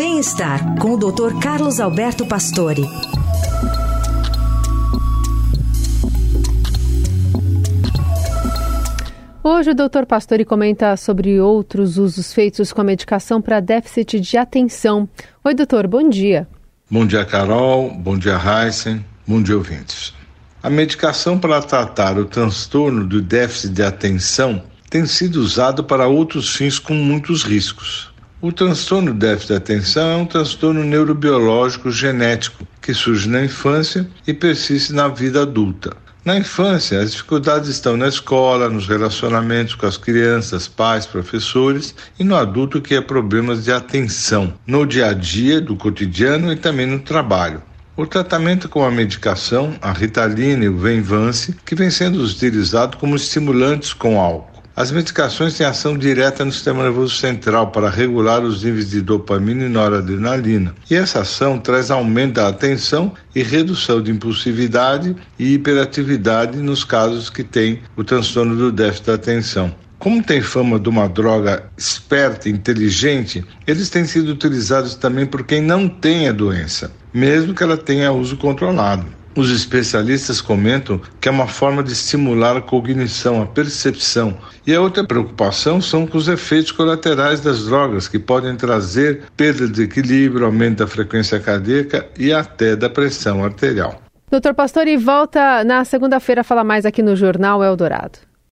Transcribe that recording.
Bem-estar com o Dr. Carlos Alberto Pastore. Hoje o Dr. Pastore comenta sobre outros usos feitos com a medicação para déficit de atenção. Oi, doutor, bom dia. Bom dia, Carol. Bom dia, Heisen. Bom dia, ouvintes. A medicação para tratar o transtorno do déficit de atenção tem sido usada para outros fins com muitos riscos. O transtorno déficit de atenção é um transtorno neurobiológico genético que surge na infância e persiste na vida adulta. Na infância, as dificuldades estão na escola, nos relacionamentos com as crianças, pais, professores e no adulto que é problemas de atenção, no dia a dia, do cotidiano e também no trabalho. O tratamento com a medicação, a Ritalina e o Venvance, que vem sendo utilizado como estimulantes com álcool. As medicações têm ação direta no sistema nervoso central para regular os níveis de dopamina e noradrenalina. E essa ação traz aumento da atenção e redução de impulsividade e hiperatividade nos casos que têm o transtorno do déficit da atenção. Como tem fama de uma droga esperta e inteligente, eles têm sido utilizados também por quem não tem a doença, mesmo que ela tenha uso controlado. Os especialistas comentam que é uma forma de estimular a cognição, a percepção. E a outra preocupação são com os efeitos colaterais das drogas, que podem trazer perda de equilíbrio, aumento da frequência cardíaca e até da pressão arterial. Doutor Pastor, e volta na segunda-feira a falar mais aqui no Jornal Eldorado.